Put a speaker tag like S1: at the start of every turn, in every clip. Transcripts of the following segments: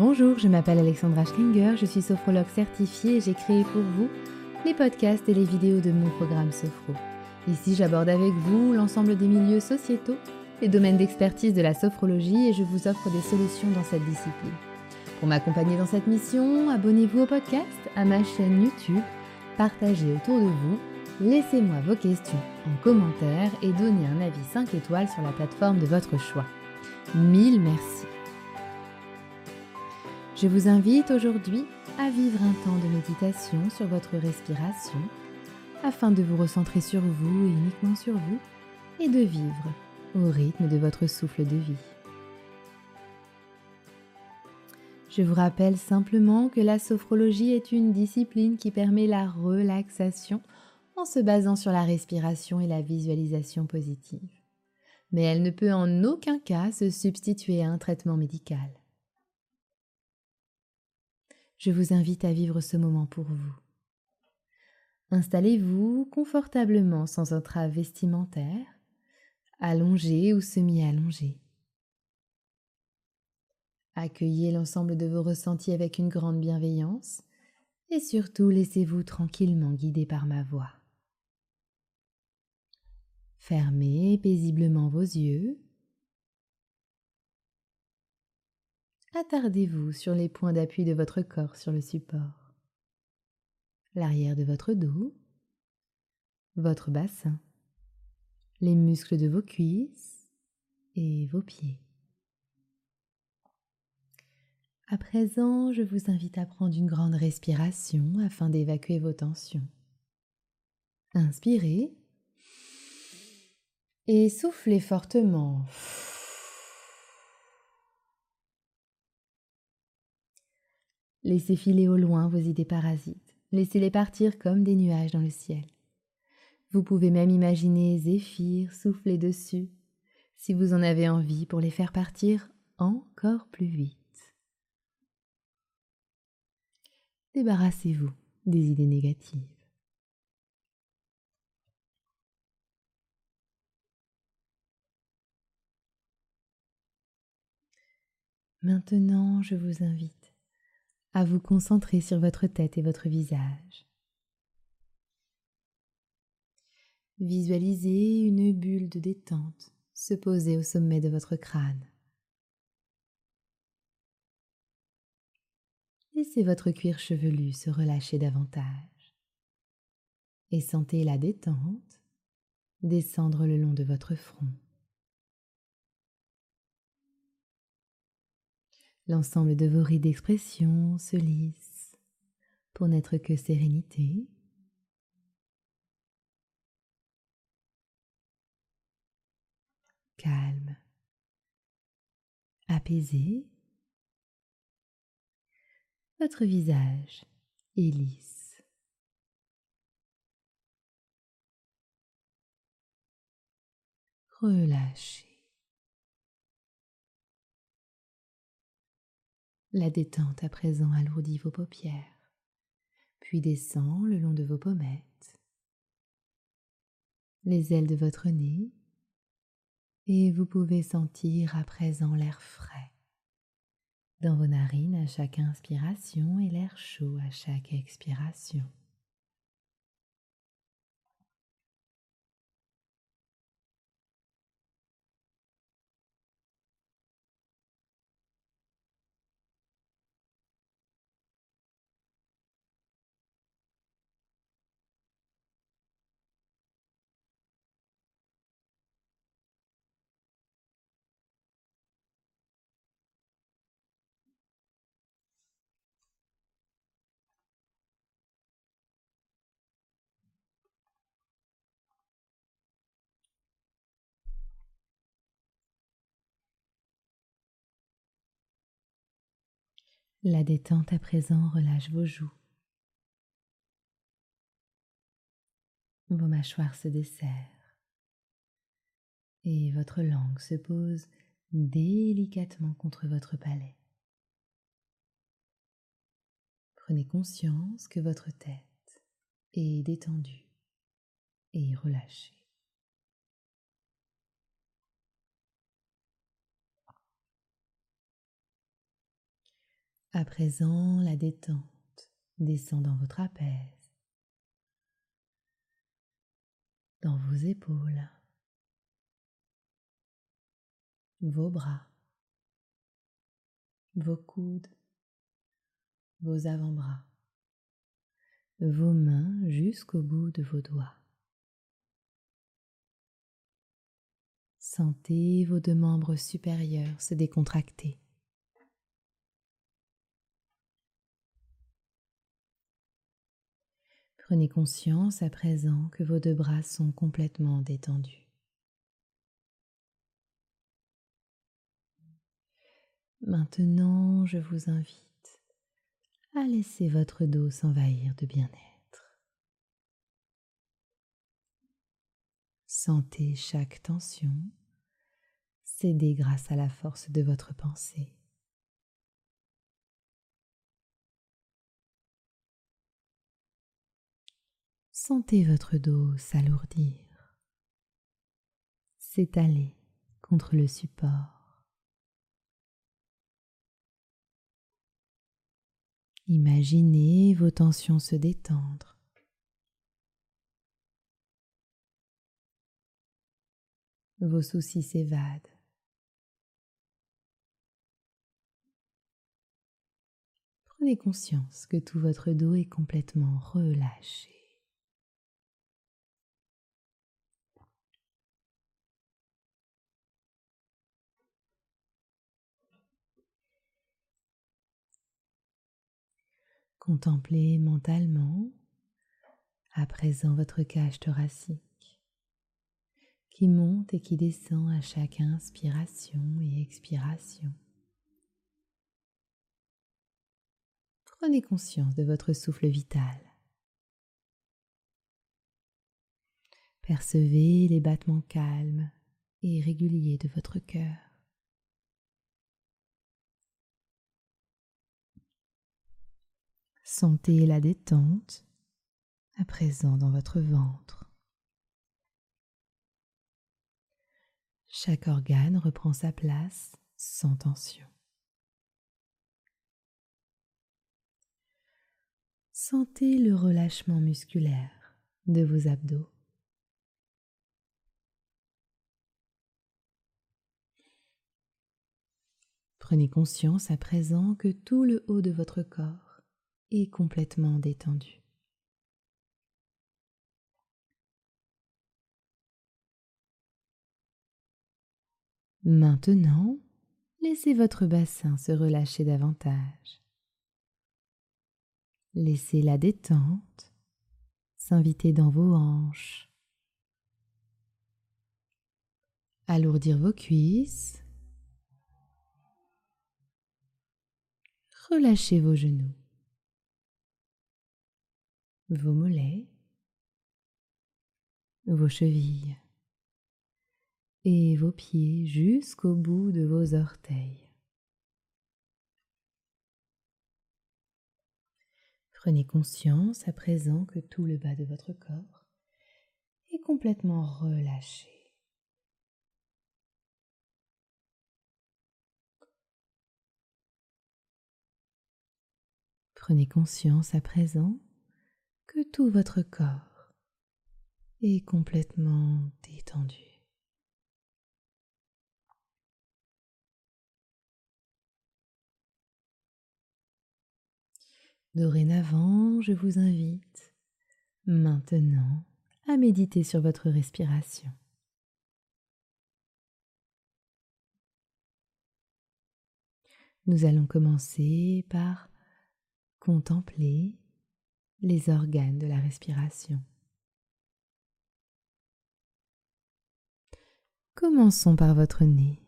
S1: Bonjour, je m'appelle Alexandra Schlinger, je suis sophrologue certifiée et j'ai créé pour vous les podcasts et les vidéos de mon programme Sophro. Ici, j'aborde avec vous l'ensemble des milieux sociétaux, les domaines d'expertise de la sophrologie et je vous offre des solutions dans cette discipline. Pour m'accompagner dans cette mission, abonnez-vous au podcast, à ma chaîne YouTube, partagez autour de vous, laissez-moi vos questions en commentaire et donnez un avis 5 étoiles sur la plateforme de votre choix. Mille merci. Je vous invite aujourd'hui à vivre un temps de méditation sur votre respiration afin de vous recentrer sur vous et uniquement sur vous et de vivre au rythme de votre souffle de vie. Je vous rappelle simplement que la sophrologie est une discipline qui permet la relaxation en se basant sur la respiration et la visualisation positive. Mais elle ne peut en aucun cas se substituer à un traitement médical je vous invite à vivre ce moment pour vous. Installez-vous confortablement sans entrave vestimentaire, allongé ou semi-allongé. Accueillez l'ensemble de vos ressentis avec une grande bienveillance et surtout laissez-vous tranquillement guider par ma voix. Fermez paisiblement vos yeux attardez-vous sur les points d'appui de votre corps sur le support, l'arrière de votre dos, votre bassin, les muscles de vos cuisses et vos pieds. À présent, je vous invite à prendre une grande respiration afin d'évacuer vos tensions. Inspirez et soufflez fortement. Laissez filer au loin vos idées parasites. Laissez-les partir comme des nuages dans le ciel. Vous pouvez même imaginer Zéphyr souffler dessus, si vous en avez envie, pour les faire partir encore plus vite. Débarrassez-vous des idées négatives. Maintenant, je vous invite à vous concentrer sur votre tête et votre visage. Visualisez une bulle de détente se poser au sommet de votre crâne. Laissez votre cuir chevelu se relâcher davantage et sentez la détente descendre le long de votre front. L'ensemble de vos rides d'expression se lisse pour n'être que sérénité. Calme, apaisé. Votre visage est lisse. Relâchez. La détente à présent alourdit vos paupières, puis descend le long de vos pommettes, les ailes de votre nez, et vous pouvez sentir à présent l'air frais dans vos narines à chaque inspiration et l'air chaud à chaque expiration. La détente à présent relâche vos joues. Vos mâchoires se desserrent et votre langue se pose délicatement contre votre palais. Prenez conscience que votre tête est détendue et relâchée. À présent, la détente descend dans votre trapèze, dans vos épaules, vos bras, vos coudes, vos avant-bras, vos mains jusqu'au bout de vos doigts. Sentez vos deux membres supérieurs se décontracter. Prenez conscience à présent que vos deux bras sont complètement détendus. Maintenant, je vous invite à laisser votre dos s'envahir de bien-être. Sentez chaque tension céder grâce à la force de votre pensée. Sentez votre dos s'alourdir, s'étaler contre le support. Imaginez vos tensions se détendre. Vos soucis s'évadent. Prenez conscience que tout votre dos est complètement relâché. Contemplez mentalement à présent votre cage thoracique qui monte et qui descend à chaque inspiration et expiration. Prenez conscience de votre souffle vital. Percevez les battements calmes et réguliers de votre cœur. Sentez la détente à présent dans votre ventre. Chaque organe reprend sa place sans tension. Sentez le relâchement musculaire de vos abdos. Prenez conscience à présent que tout le haut de votre corps et complètement détendu. Maintenant, laissez votre bassin se relâcher davantage. Laissez la détente s'inviter dans vos hanches, alourdir vos cuisses, relâchez vos genoux vos mollets, vos chevilles et vos pieds jusqu'au bout de vos orteils. Prenez conscience à présent que tout le bas de votre corps est complètement relâché. Prenez conscience à présent tout votre corps est complètement détendu. Dorénavant, je vous invite maintenant à méditer sur votre respiration. Nous allons commencer par contempler les organes de la respiration. Commençons par votre nez.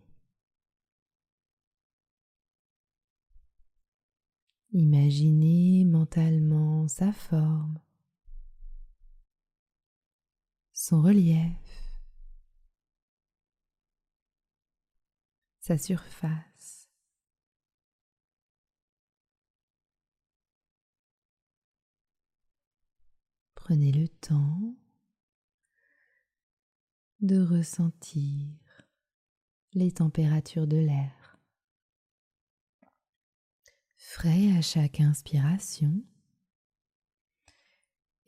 S1: Imaginez mentalement sa forme, son relief, sa surface. Prenez le temps de ressentir les températures de l'air. frais à chaque inspiration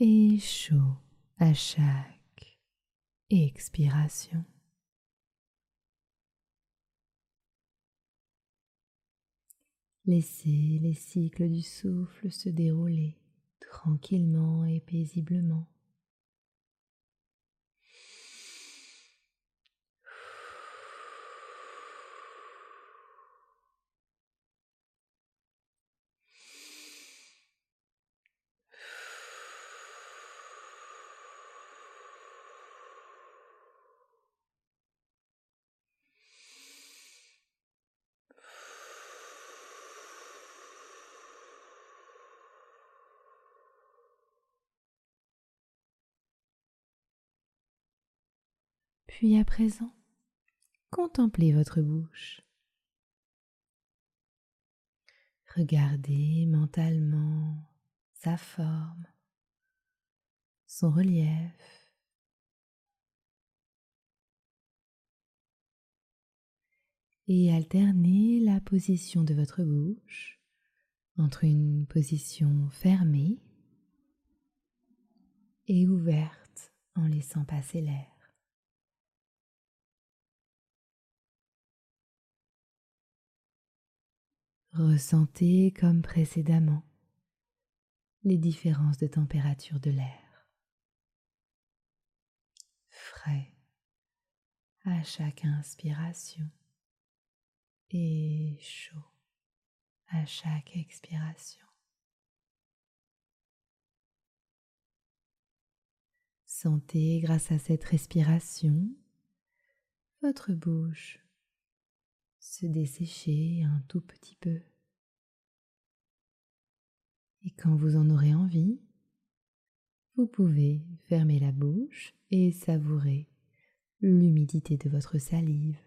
S1: et chaud à chaque expiration. Laissez les cycles du souffle se dérouler tranquillement et paisiblement. Puis à présent, contemplez votre bouche. Regardez mentalement sa forme, son relief. Et alternez la position de votre bouche entre une position fermée et ouverte en laissant passer l'air. Ressentez comme précédemment les différences de température de l'air. Frais à chaque inspiration et chaud à chaque expiration. Sentez grâce à cette respiration votre bouche se dessécher un tout petit peu. Et quand vous en aurez envie, vous pouvez fermer la bouche et savourer l'humidité de votre salive.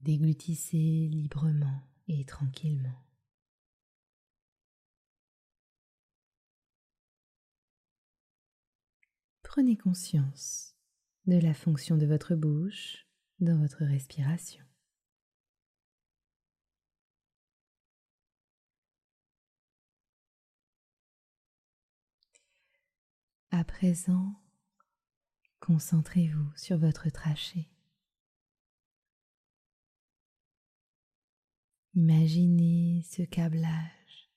S1: Déglutissez librement et tranquillement. Prenez conscience de la fonction de votre bouche dans votre respiration. À présent, concentrez-vous sur votre trachée. Imaginez ce câblage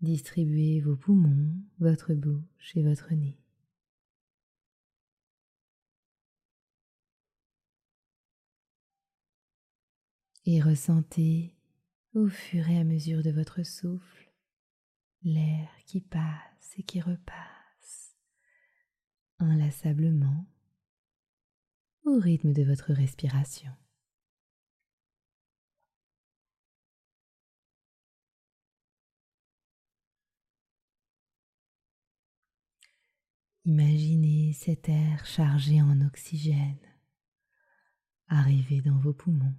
S1: distribuer vos poumons, votre bouche et votre nez. Et ressentez au fur et à mesure de votre souffle l'air qui passe et qui repasse inlassablement au rythme de votre respiration. Imaginez cet air chargé en oxygène arriver dans vos poumons.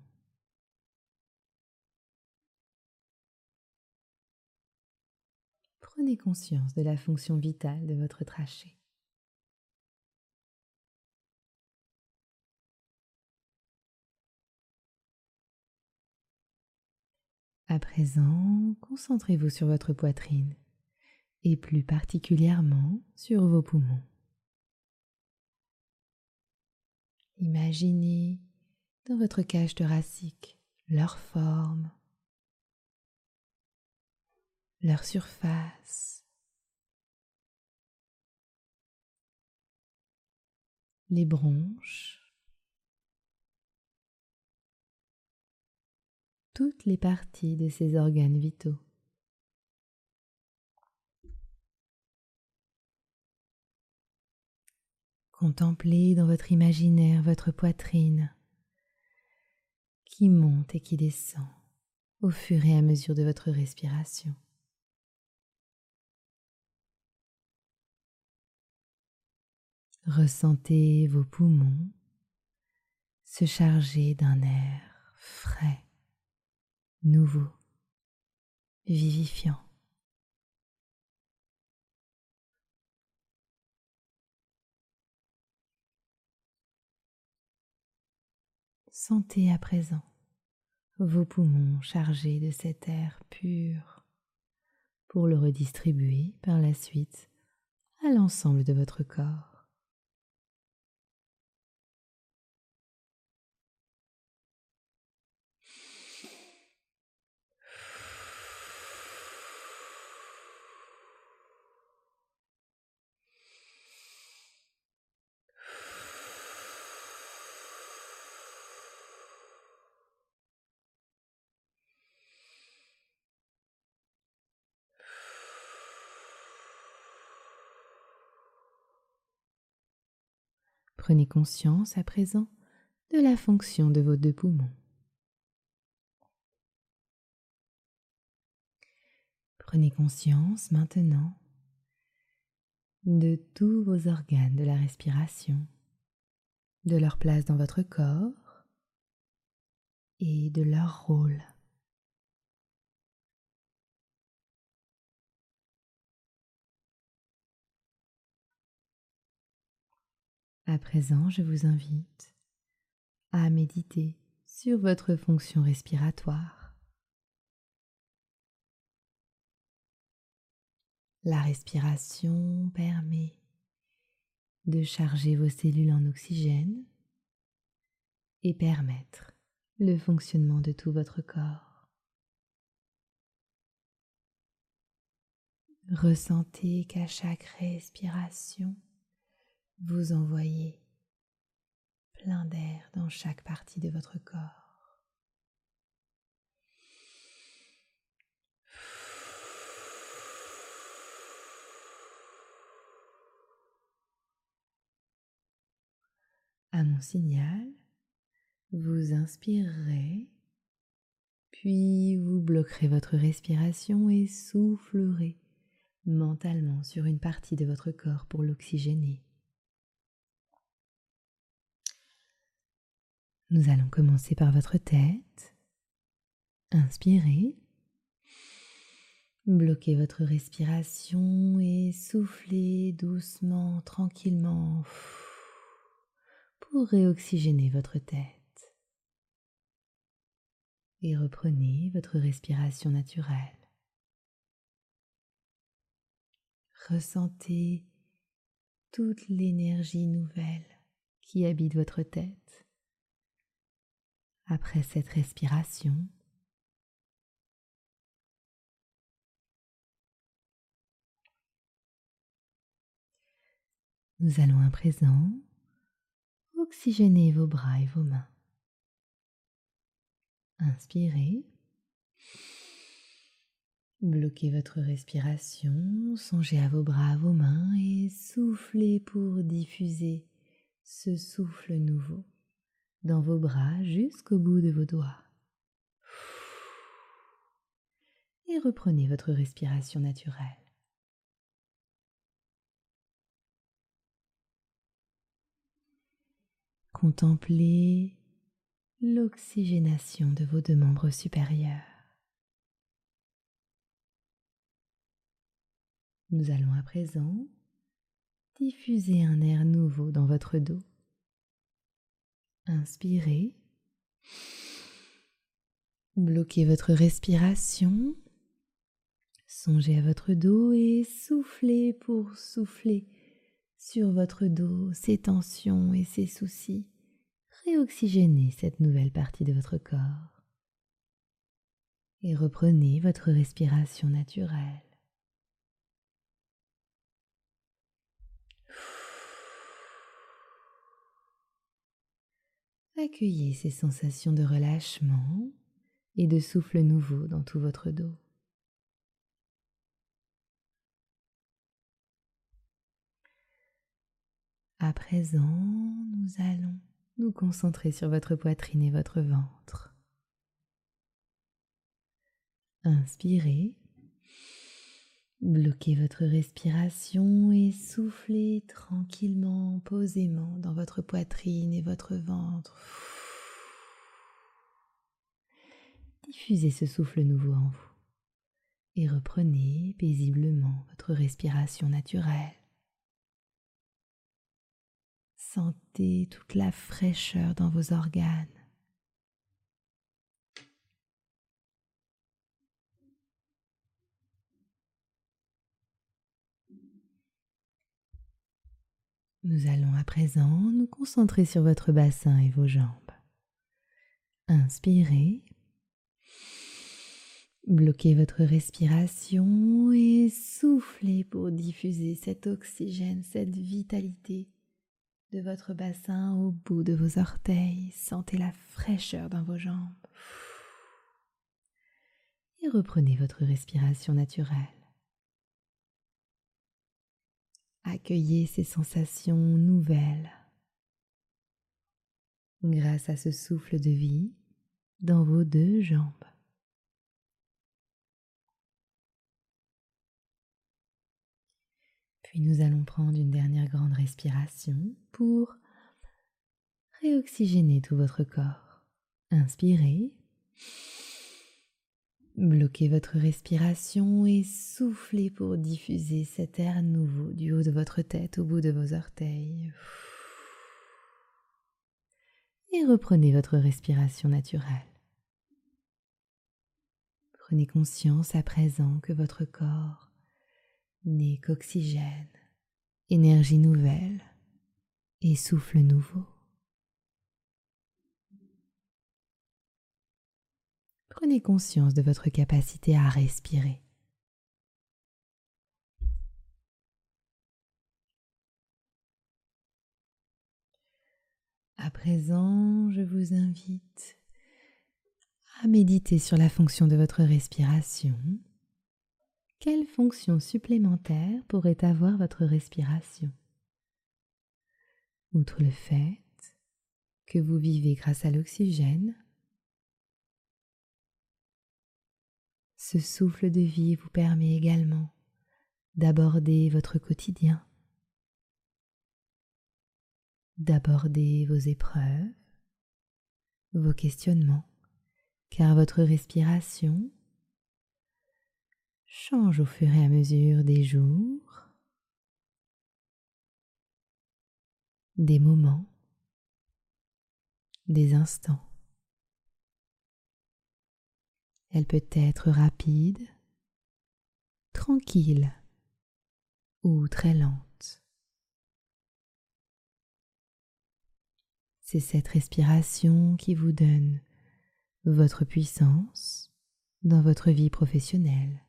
S1: Prenez conscience de la fonction vitale de votre trachée. À présent, concentrez-vous sur votre poitrine et plus particulièrement sur vos poumons. Imaginez dans votre cage thoracique leur forme, leur surface, les bronches, toutes les parties de ces organes vitaux. Contemplez dans votre imaginaire votre poitrine qui monte et qui descend au fur et à mesure de votre respiration. Ressentez vos poumons se charger d'un air frais, nouveau, vivifiant. Sentez à présent vos poumons chargés de cet air pur pour le redistribuer par la suite à l'ensemble de votre corps. Prenez conscience à présent de la fonction de vos deux poumons. Prenez conscience maintenant de tous vos organes de la respiration, de leur place dans votre corps et de leur rôle. À présent, je vous invite à méditer sur votre fonction respiratoire. La respiration permet de charger vos cellules en oxygène et permettre le fonctionnement de tout votre corps. Ressentez qu'à chaque respiration, vous envoyez plein d'air dans chaque partie de votre corps. À mon signal, vous inspirerez, puis vous bloquerez votre respiration et soufflerez mentalement sur une partie de votre corps pour l'oxygéner. Nous allons commencer par votre tête. Inspirez. Bloquez votre respiration et soufflez doucement, tranquillement pour réoxygéner votre tête. Et reprenez votre respiration naturelle. Ressentez toute l'énergie nouvelle qui habite votre tête après cette respiration. Nous allons à présent oxygéner vos bras et vos mains. Inspirez. Bloquez votre respiration, songez à vos bras, à vos mains et soufflez pour diffuser ce souffle nouveau dans vos bras jusqu'au bout de vos doigts. Et reprenez votre respiration naturelle. Contemplez l'oxygénation de vos deux membres supérieurs. Nous allons à présent diffuser un air nouveau dans votre dos. Inspirez. Bloquez votre respiration. Songez à votre dos et soufflez pour souffler sur votre dos ses tensions et ses soucis. Réoxygénez cette nouvelle partie de votre corps. Et reprenez votre respiration naturelle. Accueillez ces sensations de relâchement et de souffle nouveau dans tout votre dos. À présent, nous allons nous concentrer sur votre poitrine et votre ventre. Inspirez Bloquez votre respiration et soufflez tranquillement, posément dans votre poitrine et votre ventre. Diffusez ce souffle nouveau en vous et reprenez paisiblement votre respiration naturelle. Sentez toute la fraîcheur dans vos organes. Nous allons à présent nous concentrer sur votre bassin et vos jambes. Inspirez. Bloquez votre respiration et soufflez pour diffuser cet oxygène, cette vitalité de votre bassin au bout de vos orteils. Sentez la fraîcheur dans vos jambes. Et reprenez votre respiration naturelle. Accueillez ces sensations nouvelles grâce à ce souffle de vie dans vos deux jambes. Puis nous allons prendre une dernière grande respiration pour réoxygéner tout votre corps. Inspirez. Bloquez votre respiration et soufflez pour diffuser cet air nouveau du haut de votre tête au bout de vos orteils. Et reprenez votre respiration naturelle. Prenez conscience à présent que votre corps n'est qu'oxygène, énergie nouvelle et souffle nouveau. Prenez conscience de votre capacité à respirer. À présent, je vous invite à méditer sur la fonction de votre respiration quelle fonction supplémentaire pourrait avoir votre respiration? Outre le fait que vous vivez grâce à l'oxygène, ce souffle de vie vous permet également d'aborder votre quotidien, d'aborder vos épreuves, vos questionnements, car votre respiration change au fur et à mesure des jours, des moments, des instants. Elle peut être rapide, tranquille ou très lente. C'est cette respiration qui vous donne votre puissance dans votre vie professionnelle.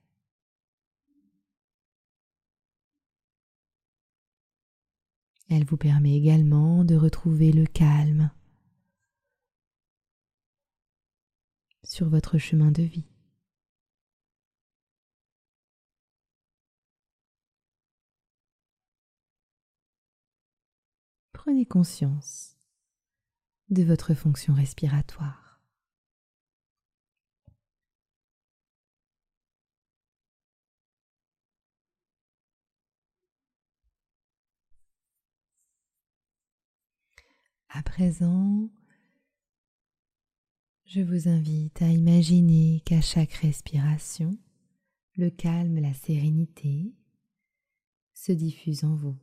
S1: Elle vous permet également de retrouver le calme sur votre chemin de vie. Prenez conscience de votre fonction respiratoire. À présent, je vous invite à imaginer qu'à chaque respiration, le calme, la sérénité se diffusent en vous.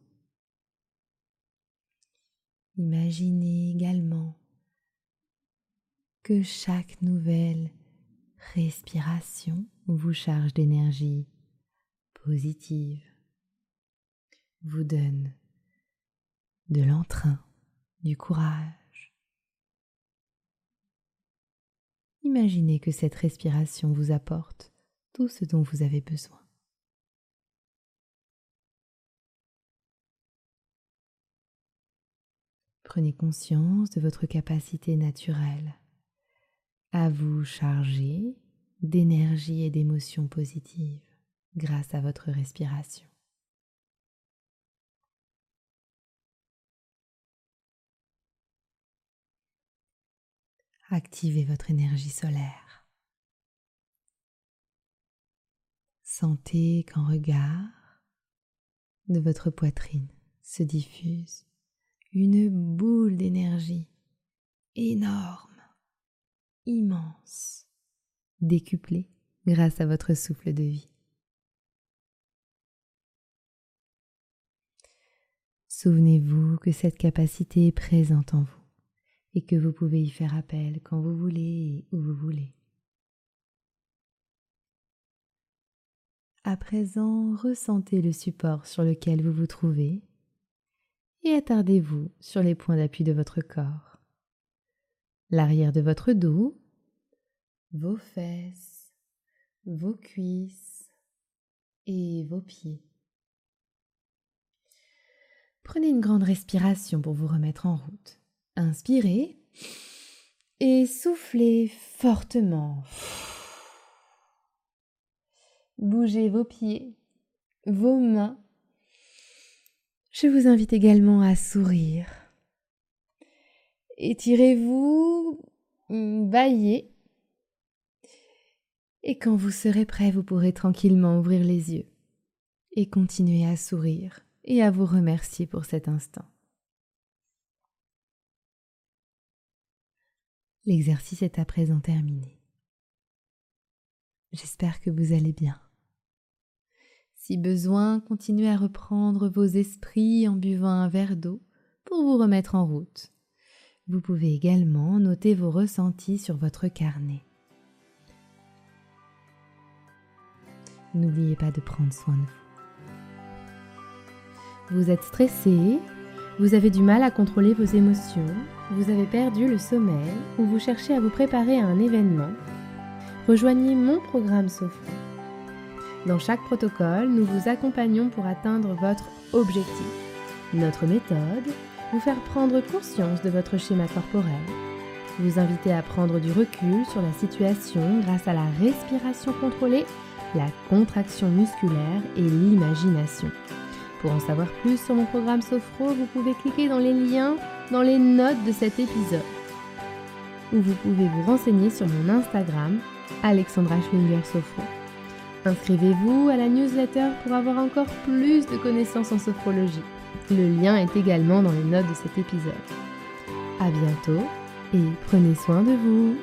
S1: Imaginez également que chaque nouvelle respiration vous charge d'énergie positive, vous donne de l'entrain du courage. Imaginez que cette respiration vous apporte tout ce dont vous avez besoin. Prenez conscience de votre capacité naturelle à vous charger d'énergie et d'émotions positives grâce à votre respiration. Activez votre énergie solaire. Sentez qu'en regard de votre poitrine se diffuse une boule d'énergie énorme, immense, décuplée grâce à votre souffle de vie. Souvenez-vous que cette capacité est présente en vous et que vous pouvez y faire appel quand vous voulez et où vous voulez. À présent, ressentez le support sur lequel vous vous trouvez et attardez-vous sur les points d'appui de votre corps. L'arrière de votre dos, vos fesses, vos cuisses et vos pieds. Prenez une grande respiration pour vous remettre en route. Inspirez et soufflez fortement. Bougez vos pieds, vos mains. Je vous invite également à sourire. Étirez-vous, baillez. Et quand vous serez prêt, vous pourrez tranquillement ouvrir les yeux et continuer à sourire et à vous remercier pour cet instant. L'exercice est à présent terminé. J'espère que vous allez bien. Si besoin, continuez à reprendre vos esprits en buvant un verre d'eau pour vous remettre en route. Vous pouvez également noter vos ressentis sur votre carnet. N'oubliez pas de prendre soin de vous. Vous êtes stressé, vous avez du mal à contrôler vos émotions, vous avez perdu le sommeil ou vous cherchez à vous préparer à un événement, rejoignez mon programme Sophie. Dans chaque protocole, nous vous accompagnons pour atteindre votre objectif. Notre méthode, vous faire prendre conscience de votre schéma corporel, vous inviter à prendre du recul sur la situation grâce à la respiration contrôlée, la contraction musculaire et l'imagination. Pour en savoir plus sur mon programme Sophro, vous pouvez cliquer dans les liens dans les notes de cet épisode. Ou vous pouvez vous renseigner sur mon Instagram, Alexandra Schlinger Sophro. Inscrivez-vous à la newsletter pour avoir encore plus de connaissances en sophrologie. Le lien est également dans les notes de cet épisode. À bientôt et prenez soin de vous.